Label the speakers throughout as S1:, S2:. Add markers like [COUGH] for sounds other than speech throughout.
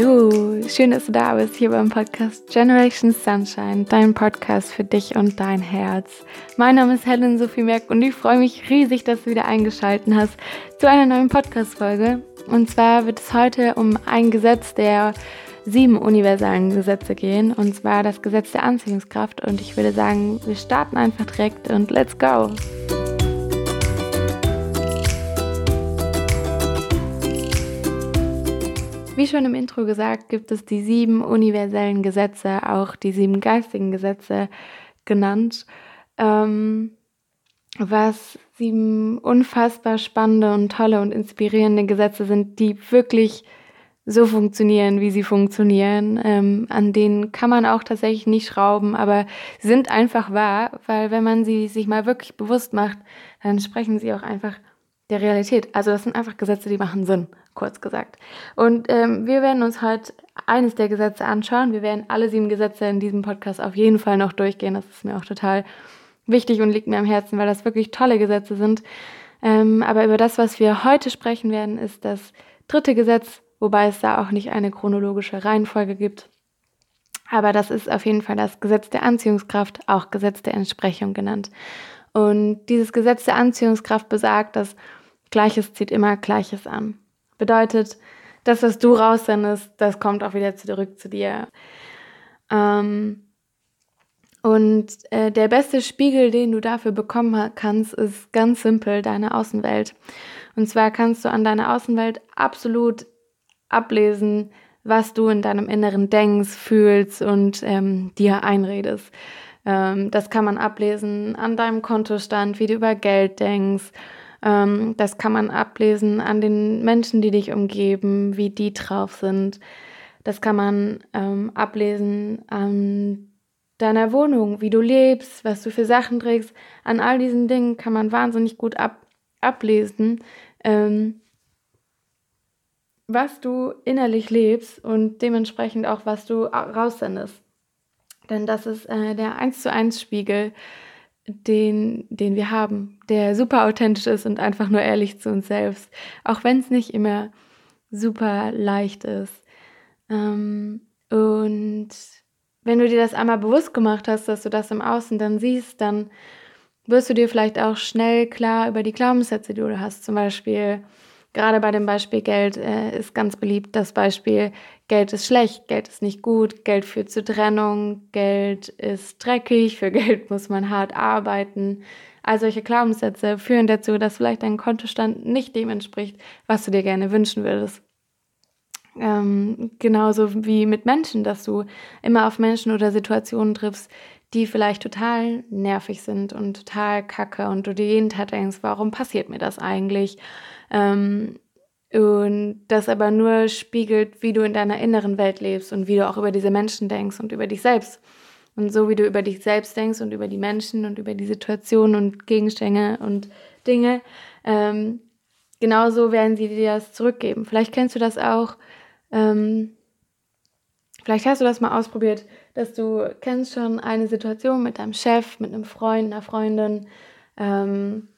S1: Hallo, schön, dass du da bist hier beim Podcast Generation Sunshine, dein Podcast für dich und dein Herz. Mein Name ist Helen Sophie Merck und ich freue mich riesig, dass du wieder eingeschaltet hast zu einer neuen Podcast-Folge. Und zwar wird es heute um ein Gesetz der sieben universalen Gesetze gehen, und zwar das Gesetz der Anziehungskraft. Und ich würde sagen, wir starten einfach direkt und let's go! Wie schon im Intro gesagt, gibt es die sieben universellen Gesetze, auch die sieben geistigen Gesetze genannt, ähm, was sieben unfassbar spannende und tolle und inspirierende Gesetze sind, die wirklich so funktionieren, wie sie funktionieren. Ähm, an denen kann man auch tatsächlich nicht schrauben, aber sind einfach wahr, weil wenn man sie sich mal wirklich bewusst macht, dann sprechen sie auch einfach der Realität. Also das sind einfach Gesetze, die machen Sinn, kurz gesagt. Und ähm, wir werden uns heute eines der Gesetze anschauen. Wir werden alle sieben Gesetze in diesem Podcast auf jeden Fall noch durchgehen. Das ist mir auch total wichtig und liegt mir am Herzen, weil das wirklich tolle Gesetze sind. Ähm, aber über das, was wir heute sprechen werden, ist das dritte Gesetz, wobei es da auch nicht eine chronologische Reihenfolge gibt. Aber das ist auf jeden Fall das Gesetz der Anziehungskraft, auch Gesetz der Entsprechung genannt. Und dieses Gesetz der Anziehungskraft besagt, dass Gleiches zieht immer Gleiches an. Bedeutet, das, was du raussendest, das kommt auch wieder zurück zu dir. Ähm, und äh, der beste Spiegel, den du dafür bekommen kannst, ist ganz simpel deine Außenwelt. Und zwar kannst du an deiner Außenwelt absolut ablesen, was du in deinem Inneren denkst, fühlst und ähm, dir einredest. Ähm, das kann man ablesen an deinem Kontostand, wie du über Geld denkst ähm, das kann man ablesen an den Menschen, die dich umgeben, wie die drauf sind. Das kann man ähm, ablesen an deiner Wohnung, wie du lebst, was du für Sachen trägst. An all diesen Dingen kann man wahnsinnig gut ab ablesen, ähm, was du innerlich lebst und dementsprechend auch, was du raussendest. Denn das ist äh, der 1 zu 1 Spiegel den, den wir haben, der super authentisch ist und einfach nur ehrlich zu uns selbst, auch wenn es nicht immer super leicht ist. Ähm, und wenn du dir das einmal bewusst gemacht hast, dass du das im Außen dann siehst, dann wirst du dir vielleicht auch schnell klar über die Glaubenssätze, die du hast. Zum Beispiel, gerade bei dem Beispiel Geld äh, ist ganz beliebt das Beispiel, Geld ist schlecht, Geld ist nicht gut, Geld führt zu Trennung, Geld ist dreckig, für [LAUGHS] Geld muss man hart arbeiten. All solche Glaubenssätze führen dazu, dass vielleicht dein Kontostand nicht dem entspricht, was du dir gerne wünschen würdest. Ähm, genauso wie mit Menschen, dass du immer auf Menschen oder Situationen triffst, die vielleicht total nervig sind und total kacke und du dir jeden Tag denkst, warum passiert mir das eigentlich? Ähm, und das aber nur spiegelt, wie du in deiner inneren Welt lebst und wie du auch über diese Menschen denkst und über dich selbst. Und so wie du über dich selbst denkst und über die Menschen und über die Situationen und Gegenstände und Dinge, ähm, genauso werden sie dir das zurückgeben. Vielleicht kennst du das auch. Ähm, vielleicht hast du das mal ausprobiert, dass du kennst schon eine Situation mit deinem Chef, mit einem Freund, einer Freundin ähm,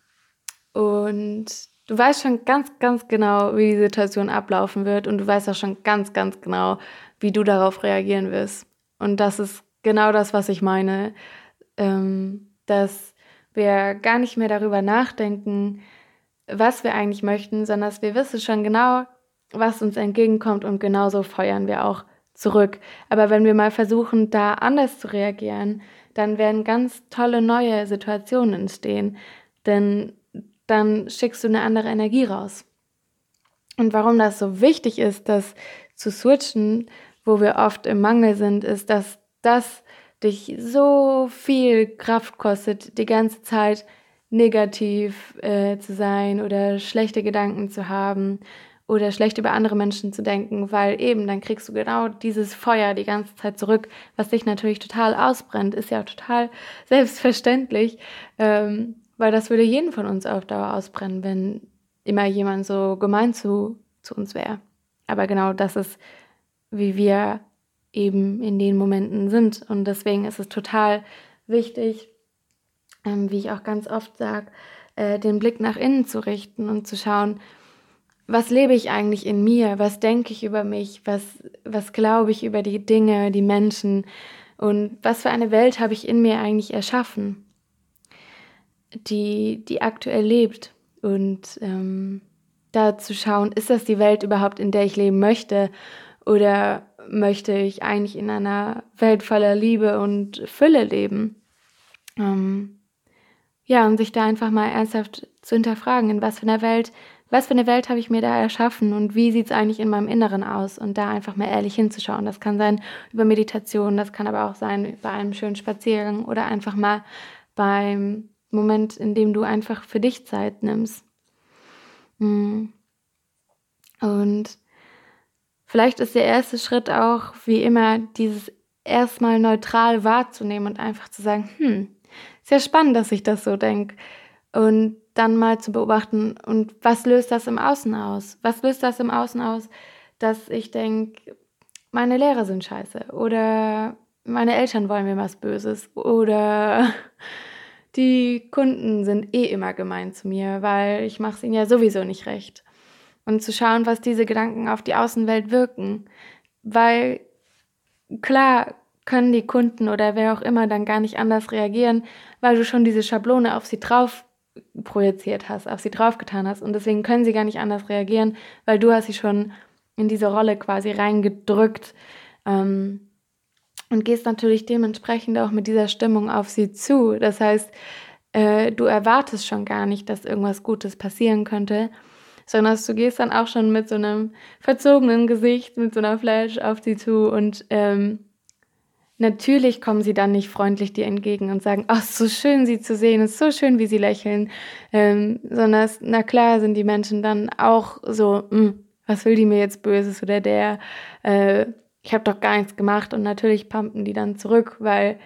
S1: und Du weißt schon ganz, ganz genau, wie die Situation ablaufen wird und du weißt auch schon ganz, ganz genau, wie du darauf reagieren wirst. Und das ist genau das, was ich meine, ähm, dass wir gar nicht mehr darüber nachdenken, was wir eigentlich möchten, sondern dass wir wissen schon genau, was uns entgegenkommt und genauso feuern wir auch zurück. Aber wenn wir mal versuchen, da anders zu reagieren, dann werden ganz tolle neue Situationen entstehen. Denn dann schickst du eine andere Energie raus. Und warum das so wichtig ist, das zu switchen, wo wir oft im Mangel sind, ist, dass das dich so viel Kraft kostet, die ganze Zeit negativ äh, zu sein oder schlechte Gedanken zu haben oder schlecht über andere Menschen zu denken, weil eben dann kriegst du genau dieses Feuer die ganze Zeit zurück, was dich natürlich total ausbrennt, ist ja total [LAUGHS] selbstverständlich. Ähm, weil das würde jeden von uns auf Dauer ausbrennen, wenn immer jemand so gemein zu, zu uns wäre. Aber genau das ist, wie wir eben in den Momenten sind. Und deswegen ist es total wichtig, ähm, wie ich auch ganz oft sage, äh, den Blick nach innen zu richten und zu schauen, was lebe ich eigentlich in mir? Was denke ich über mich? Was, was glaube ich über die Dinge, die Menschen? Und was für eine Welt habe ich in mir eigentlich erschaffen, die, die aktuell lebt? Und ähm, da zu schauen, ist das die Welt überhaupt, in der ich leben möchte? Oder möchte ich eigentlich in einer Welt voller Liebe und Fülle leben? Ähm, ja, und sich da einfach mal ernsthaft zu hinterfragen, in was für einer Welt, was für eine Welt habe ich mir da erschaffen und wie sieht es eigentlich in meinem Inneren aus und da einfach mal ehrlich hinzuschauen. Das kann sein über Meditation, das kann aber auch sein bei einem schönen Spaziergang oder einfach mal beim Moment, in dem du einfach für dich Zeit nimmst. Hm. Und vielleicht ist der erste Schritt auch, wie immer, dieses erstmal neutral wahrzunehmen und einfach zu sagen, hm, sehr spannend, dass ich das so denke. Und dann mal zu beobachten, und was löst das im Außen aus? Was löst das im Außen aus, dass ich denke, meine Lehrer sind scheiße oder meine Eltern wollen mir was Böses oder [LAUGHS] die Kunden sind eh immer gemein zu mir, weil ich mache es ihnen ja sowieso nicht recht. Und zu schauen, was diese Gedanken auf die Außenwelt wirken. Weil klar können die Kunden oder wer auch immer dann gar nicht anders reagieren, weil du schon diese Schablone auf sie drauf projiziert hast, auf sie draufgetan hast. Und deswegen können sie gar nicht anders reagieren, weil du hast sie schon in diese Rolle quasi reingedrückt. Ähm, und gehst natürlich dementsprechend auch mit dieser Stimmung auf sie zu. Das heißt, äh, du erwartest schon gar nicht, dass irgendwas Gutes passieren könnte, sondern du gehst dann auch schon mit so einem verzogenen Gesicht, mit so einer Flash auf sie zu und ähm, Natürlich kommen sie dann nicht freundlich dir entgegen und sagen, ach, so schön sie zu sehen, ist so schön, wie sie lächeln, ähm, sondern na klar sind die Menschen dann auch so, hm, was will die mir jetzt Böses oder der, äh, ich habe doch gar nichts gemacht und natürlich pumpen die dann zurück, weil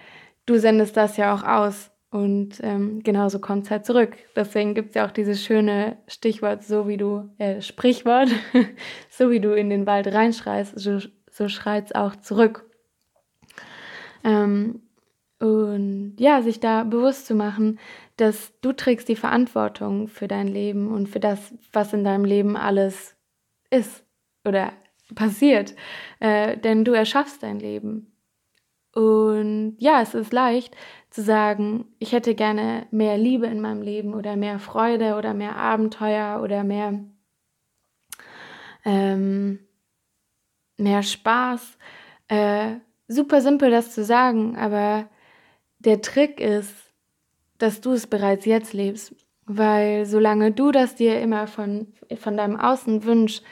S1: du sendest das ja auch aus und ähm, genauso kommt es halt zurück. Deswegen gibt es ja auch dieses schöne Stichwort, so wie du, äh, Sprichwort, [LAUGHS] so wie du in den Wald reinschreist, so, so schreit es auch zurück. Ähm, und ja, sich da bewusst zu machen, dass du trägst die Verantwortung für dein Leben und für das, was in deinem Leben alles ist oder passiert. Äh, denn du erschaffst dein Leben. Und ja, es ist leicht zu sagen, ich hätte gerne mehr Liebe in meinem Leben oder mehr Freude oder mehr Abenteuer oder mehr, ähm, mehr Spaß. Äh, super simpel, das zu sagen, aber der Trick ist, dass du es bereits jetzt lebst. Weil solange du das dir immer von, von deinem Außen wünschst,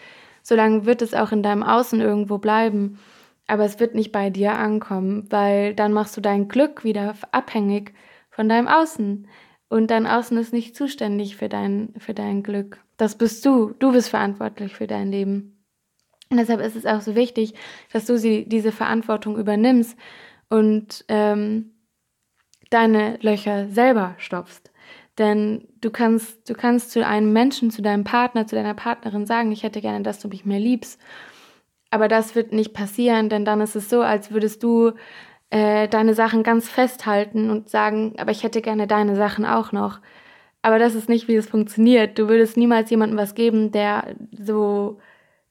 S1: solange wird es auch in deinem Außen irgendwo bleiben. Aber es wird nicht bei dir ankommen, weil dann machst du dein Glück wieder abhängig von deinem Außen. Und dein Außen ist nicht zuständig für dein, für dein Glück. Das bist du. Du bist verantwortlich für dein Leben. Und deshalb ist es auch so wichtig, dass du sie, diese Verantwortung übernimmst und ähm, deine Löcher selber stopfst. Denn du kannst, du kannst zu einem Menschen, zu deinem Partner, zu deiner Partnerin sagen, ich hätte gerne, dass du mich mehr liebst. Aber das wird nicht passieren, denn dann ist es so, als würdest du äh, deine Sachen ganz festhalten und sagen, aber ich hätte gerne deine Sachen auch noch. Aber das ist nicht, wie es funktioniert. Du würdest niemals jemandem was geben, der so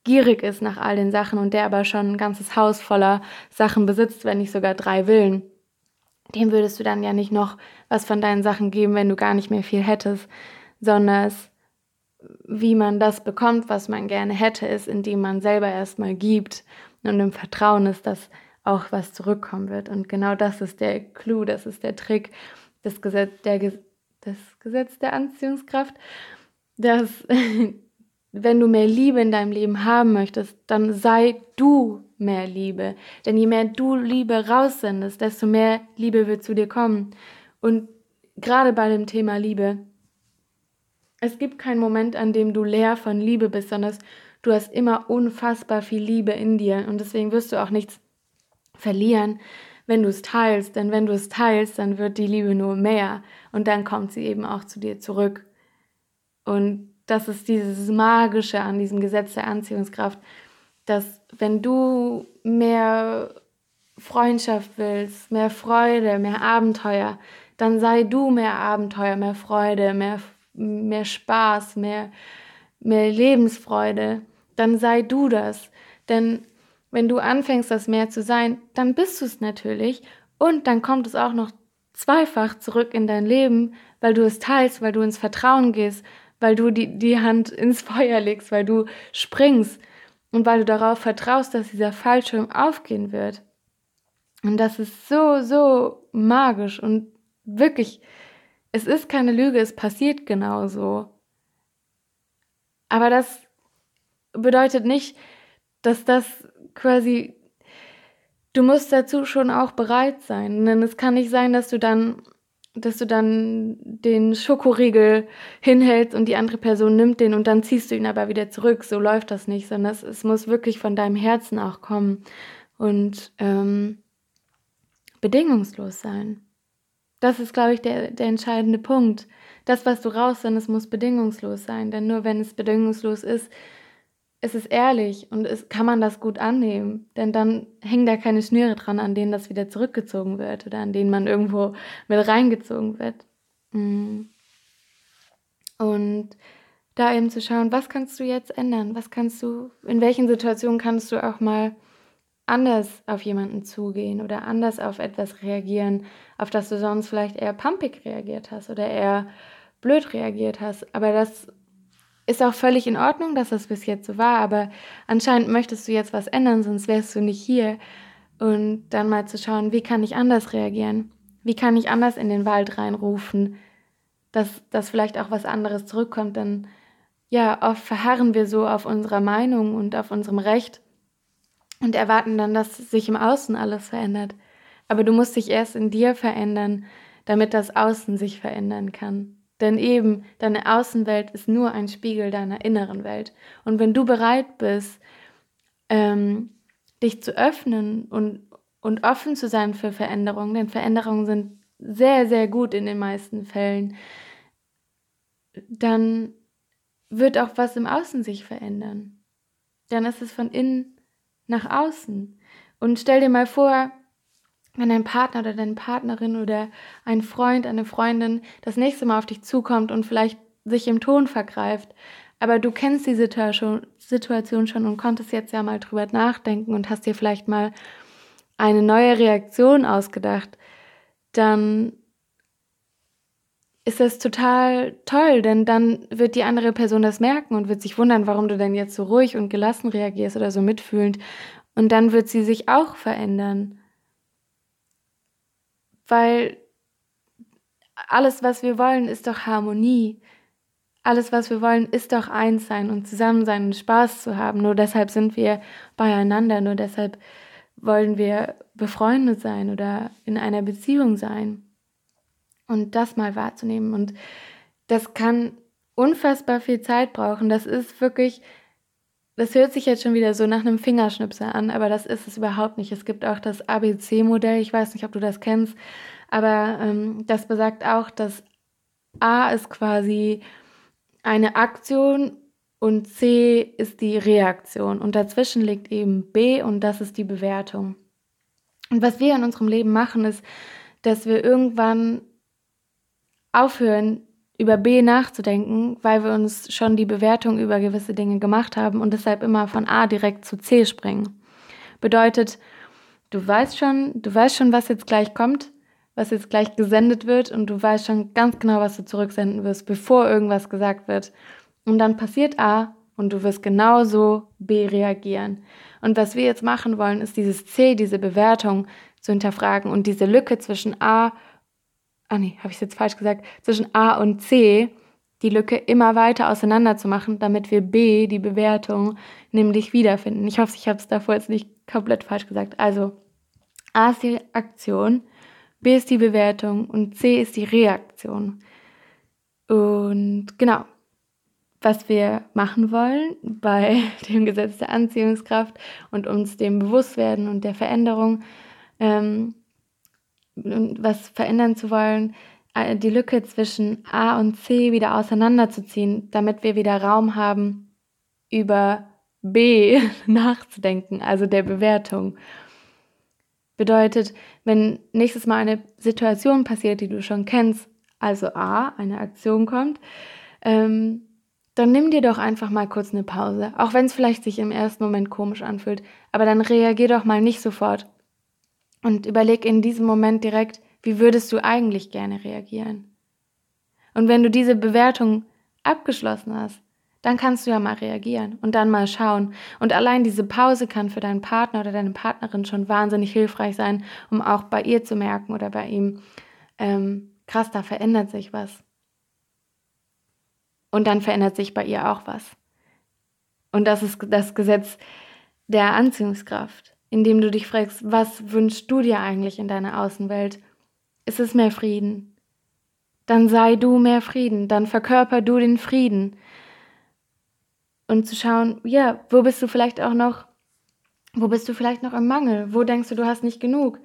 S1: gierig ist nach all den Sachen und der aber schon ein ganzes Haus voller Sachen besitzt, wenn nicht sogar drei Villen, dem würdest du dann ja nicht noch was von deinen Sachen geben, wenn du gar nicht mehr viel hättest, sondern es, wie man das bekommt, was man gerne hätte, ist, indem man selber erstmal gibt und im Vertrauen ist, dass auch was zurückkommen wird. Und genau das ist der Clou, das ist der Trick, das Gesetz der, das Gesetz der Anziehungskraft, dass wenn du mehr Liebe in deinem Leben haben möchtest, dann sei du mehr Liebe. Denn je mehr du Liebe raussendest, desto mehr Liebe wird zu dir kommen. Und gerade bei dem Thema Liebe, es gibt keinen Moment, an dem du leer von Liebe bist, sondern du hast immer unfassbar viel Liebe in dir. Und deswegen wirst du auch nichts verlieren, wenn du es teilst. Denn wenn du es teilst, dann wird die Liebe nur mehr. Und dann kommt sie eben auch zu dir zurück. Und das ist dieses Magische an diesem Gesetz der Anziehungskraft, dass wenn du mehr Freundschaft willst, mehr Freude, mehr Abenteuer, dann sei du mehr Abenteuer, mehr Freude, mehr, mehr Spaß, mehr, mehr Lebensfreude, dann sei du das. Denn wenn du anfängst, das mehr zu sein, dann bist du es natürlich und dann kommt es auch noch zweifach zurück in dein Leben, weil du es teilst, weil du ins Vertrauen gehst, weil du die, die Hand ins Feuer legst, weil du springst und weil du darauf vertraust, dass dieser Fallschirm aufgehen wird. Und das ist so, so magisch und wirklich, es ist keine Lüge, es passiert genauso. Aber das bedeutet nicht, dass das quasi, du musst dazu schon auch bereit sein. Denn es kann nicht sein, dass du dann, dass du dann den Schokoriegel hinhältst und die andere Person nimmt den und dann ziehst du ihn aber wieder zurück. So läuft das nicht, sondern es, es muss wirklich von deinem Herzen auch kommen und ähm, bedingungslos sein. Das ist, glaube ich, der, der entscheidende Punkt. Das, was du raussendest, muss bedingungslos sein. Denn nur wenn es bedingungslos ist, ist es ehrlich und es, kann man das gut annehmen. Denn dann hängen da keine Schnüre dran, an denen das wieder zurückgezogen wird oder an denen man irgendwo mit reingezogen wird. Mm. Und da eben zu schauen, was kannst du jetzt ändern? Was kannst du, in welchen Situationen kannst du auch mal anders auf jemanden zugehen oder anders auf etwas reagieren, auf das du sonst vielleicht eher pumpig reagiert hast oder eher blöd reagiert hast. Aber das ist auch völlig in Ordnung, dass das bis jetzt so war, aber anscheinend möchtest du jetzt was ändern, sonst wärst du nicht hier. Und dann mal zu schauen, wie kann ich anders reagieren? Wie kann ich anders in den Wald reinrufen, dass, dass vielleicht auch was anderes zurückkommt? Denn ja, oft verharren wir so auf unserer Meinung und auf unserem Recht und erwarten dann, dass sich im Außen alles verändert. Aber du musst dich erst in dir verändern, damit das Außen sich verändern kann. Denn eben, deine Außenwelt ist nur ein Spiegel deiner inneren Welt. Und wenn du bereit bist, ähm, dich zu öffnen und, und offen zu sein für Veränderungen, denn Veränderungen sind sehr, sehr gut in den meisten Fällen, dann wird auch was im Außen sich verändern. Dann ist es von innen nach außen. Und stell dir mal vor, wenn dein Partner oder deine Partnerin oder ein Freund, eine Freundin das nächste Mal auf dich zukommt und vielleicht sich im Ton vergreift, aber du kennst die Situation schon und konntest jetzt ja mal drüber nachdenken und hast dir vielleicht mal eine neue Reaktion ausgedacht, dann ist das total toll, denn dann wird die andere Person das merken und wird sich wundern, warum du denn jetzt so ruhig und gelassen reagierst oder so mitfühlend. Und dann wird sie sich auch verändern weil alles, was wir wollen, ist doch Harmonie. Alles, was wir wollen, ist doch eins sein und zusammen sein und Spaß zu haben. Nur deshalb sind wir beieinander, nur deshalb wollen wir befreundet sein oder in einer Beziehung sein. Und das mal wahrzunehmen. Und das kann unfassbar viel Zeit brauchen. Das ist wirklich, das hört sich jetzt schon wieder so nach einem Fingerschnipsel an, aber das ist es überhaupt nicht. Es gibt auch das ABC-Modell, ich weiß nicht, ob du das kennst, aber ähm, das besagt auch, dass A ist quasi eine Aktion und C ist die Reaktion und dazwischen liegt eben B und das ist die Bewertung. Und was wir in unserem Leben machen, ist, dass wir irgendwann aufhören, über B nachzudenken, weil wir uns schon die Bewertung über gewisse Dinge gemacht haben und deshalb immer von A direkt zu C springen. Bedeutet, du weißt schon, du weißt schon, was jetzt gleich kommt, was jetzt gleich gesendet wird und du weißt schon ganz genau, was du zurücksenden wirst, bevor irgendwas gesagt wird. Und dann passiert A und du wirst genauso B reagieren. Und was wir jetzt machen wollen, ist dieses C, diese Bewertung zu hinterfragen und diese Lücke zwischen A ah nee, habe ich es jetzt falsch gesagt, zwischen A und C die Lücke immer weiter auseinander zu machen, damit wir B, die Bewertung, nämlich wiederfinden. Ich hoffe, ich habe es davor jetzt nicht komplett falsch gesagt. Also A ist die Aktion, B ist die Bewertung und C ist die Reaktion. Und genau, was wir machen wollen bei [LAUGHS] dem Gesetz der Anziehungskraft und uns dem Bewusstwerden und der Veränderung, ähm, was verändern zu wollen, äh, die Lücke zwischen A und C wieder auseinanderzuziehen, damit wir wieder Raum haben, über B [LAUGHS] nachzudenken, also der Bewertung. Bedeutet, wenn nächstes Mal eine Situation passiert, die du schon kennst, also A, eine Aktion kommt, ähm, dann nimm dir doch einfach mal kurz eine Pause, auch wenn es vielleicht sich im ersten Moment komisch anfühlt, aber dann reagier doch mal nicht sofort und überleg in diesem Moment direkt, wie würdest du eigentlich gerne reagieren? Und wenn du diese Bewertung abgeschlossen hast, dann kannst du ja mal reagieren und dann mal schauen. Und allein diese Pause kann für deinen Partner oder deine Partnerin schon wahnsinnig hilfreich sein, um auch bei ihr zu merken oder bei ihm, ähm, krass, da verändert sich was. Und dann verändert sich bei ihr auch was. Und das ist das Gesetz der Anziehungskraft, indem du dich fragst, was wünschst du dir eigentlich in deiner Außenwelt? Ist es mehr Frieden? Dann sei du mehr Frieden, dann verkörper du den Frieden. Und zu schauen, ja, wo bist du vielleicht auch noch, wo bist du vielleicht noch im Mangel? Wo denkst du, du hast nicht genug?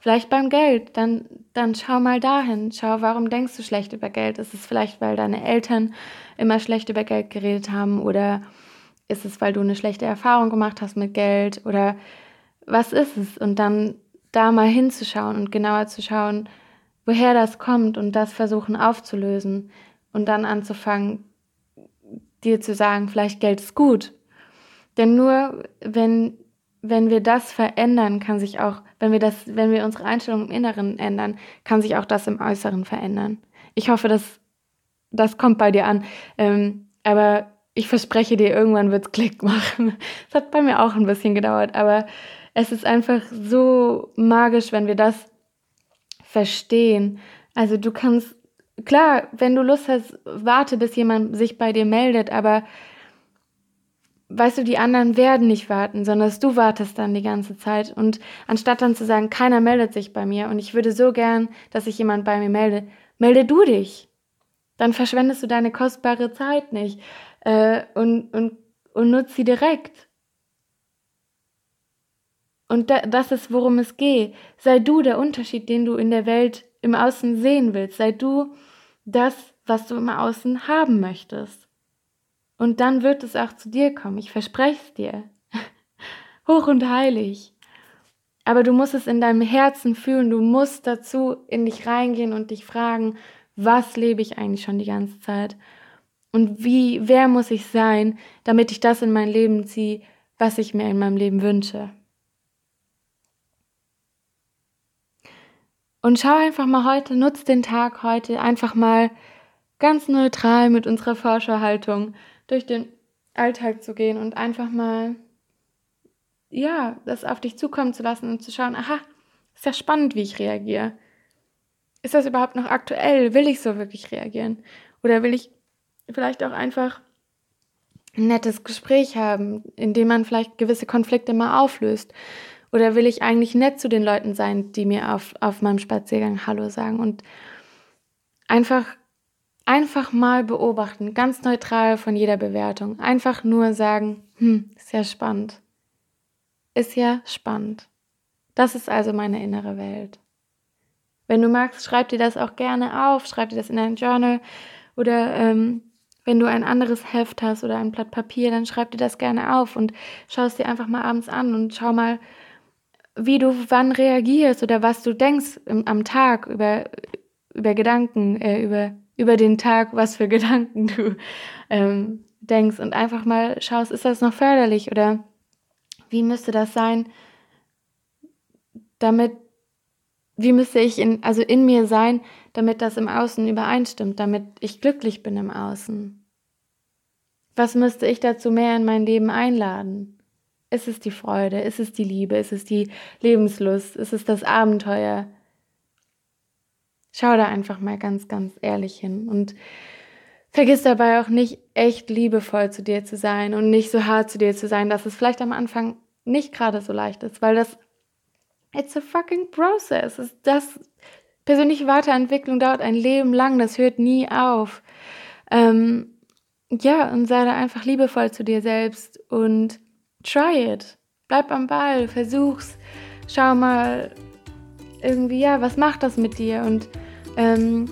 S1: Vielleicht beim Geld, dann, dann schau mal dahin. Schau, warum denkst du schlecht über Geld? Ist es vielleicht, weil deine Eltern immer schlecht über Geld geredet haben? Oder ist es, weil du eine schlechte Erfahrung gemacht hast mit Geld? Oder was ist es? Und dann da mal hinzuschauen und genauer zu schauen, woher das kommt und das versuchen aufzulösen und dann anzufangen, dir zu sagen, vielleicht Geld ist gut. Denn nur wenn wenn wir das verändern, kann sich auch, wenn wir das, wenn wir unsere Einstellung im Inneren ändern, kann sich auch das im Äußeren verändern. Ich hoffe, dass das kommt bei dir an. Ähm, aber ich verspreche dir, irgendwann wird es Klick machen. [LAUGHS] Es hat bei mir auch ein bisschen gedauert, aber es ist einfach so magisch, wenn wir das verstehen. Also du kannst, klar, wenn du Lust hast, warte, bis jemand sich bei dir meldet, aber weißt du, die anderen werden nicht warten, sondern du wartest dann die ganze Zeit. Und anstatt dann zu sagen, keiner meldet sich bei mir und ich würde so gern, dass sich jemand bei mir melde, melde du dich. Dann verschwendest du deine kostbare Zeit nicht äh, und, und, und nutzt sie direkt. Und da, das ist, worum es geht. Sei du der Unterschied, den du in der Welt im Außen sehen willst. Sei du das, was du im Außen haben möchtest. Und dann wird es auch zu dir kommen. Ich verspreche es dir. [LAUGHS] Hoch und heilig. Aber du musst es in deinem Herzen fühlen. Du musst dazu in dich reingehen und dich fragen, was lebe ich eigentlich schon die ganze Zeit? Und wie, wer muss ich sein, damit ich das in mein Leben ziehe, was ich mir in meinem Leben wünsche? Und schau einfach mal heute, nutz den Tag heute einfach mal ganz neutral mit unserer Forscherhaltung durch den Alltag zu gehen und einfach mal, ja, das auf dich zukommen zu lassen und zu schauen, aha, ist ja spannend, wie ich reagiere. Ist das überhaupt noch aktuell? Will ich so wirklich reagieren? Oder will ich vielleicht auch einfach ein nettes Gespräch haben, in dem man vielleicht gewisse Konflikte mal auflöst? Oder will ich eigentlich nett zu den Leuten sein, die mir auf, auf meinem Spaziergang Hallo sagen und einfach Einfach mal beobachten, ganz neutral von jeder Bewertung. Einfach nur sagen, hm, ist ja spannend. Ist ja spannend. Das ist also meine innere Welt. Wenn du magst, schreib dir das auch gerne auf, schreib dir das in dein Journal oder ähm, wenn du ein anderes Heft hast oder ein Blatt Papier, dann schreib dir das gerne auf und schau es dir einfach mal abends an und schau mal, wie du wann reagierst oder was du denkst im, am Tag über, über Gedanken, äh, über über den Tag, was für [LAUGHS] Gedanken du ähm, denkst und einfach mal schaust, ist das noch förderlich oder wie müsste das sein, damit, wie müsste ich in, also in mir sein, damit das im Außen übereinstimmt, damit ich glücklich bin im Außen? Was müsste ich dazu mehr in mein Leben einladen? Ist es die Freude? Ist es die Liebe? Ist es die Lebenslust? Ist es das Abenteuer? Schau da einfach mal ganz, ganz ehrlich hin und vergiss dabei auch nicht echt liebevoll zu dir zu sein und nicht so hart zu dir zu sein, dass es vielleicht am Anfang nicht gerade so leicht ist, weil das it's a fucking process. Das persönliche Weiterentwicklung dauert ein Leben lang, das hört nie auf. Ähm, ja, und sei da einfach liebevoll zu dir selbst und try it. Bleib am Ball, versuch's. Schau mal irgendwie, ja, was macht das mit dir? Und ähm,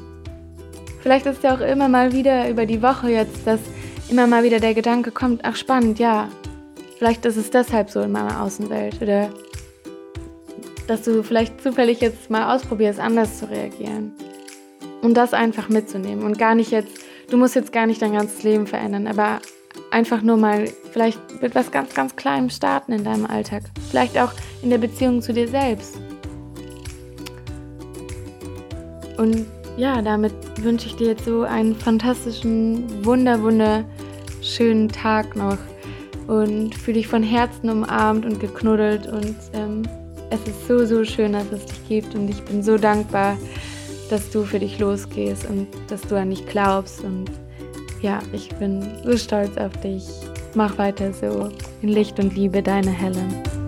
S1: vielleicht ist ja auch immer mal wieder über die Woche jetzt, dass immer mal wieder der Gedanke kommt, ach spannend, ja, vielleicht ist es deshalb so in meiner Außenwelt oder dass du vielleicht zufällig jetzt mal ausprobierst, anders zu reagieren. Und das einfach mitzunehmen und gar nicht jetzt du musst jetzt gar nicht dein ganzes Leben verändern, aber einfach nur mal vielleicht mit was ganz, ganz Kleinem starten in deinem Alltag. Vielleicht auch in der Beziehung zu dir selbst. Und ja, damit wünsche ich dir jetzt so einen fantastischen, wunder, wunderschönen Tag noch und fühle dich von Herzen umarmt und geknuddelt und ähm, es ist so, so schön, dass es dich gibt und ich bin so dankbar, dass du für dich losgehst und dass du an dich glaubst und ja, ich bin so stolz auf dich. Mach weiter so. In Licht und Liebe, deine Helen.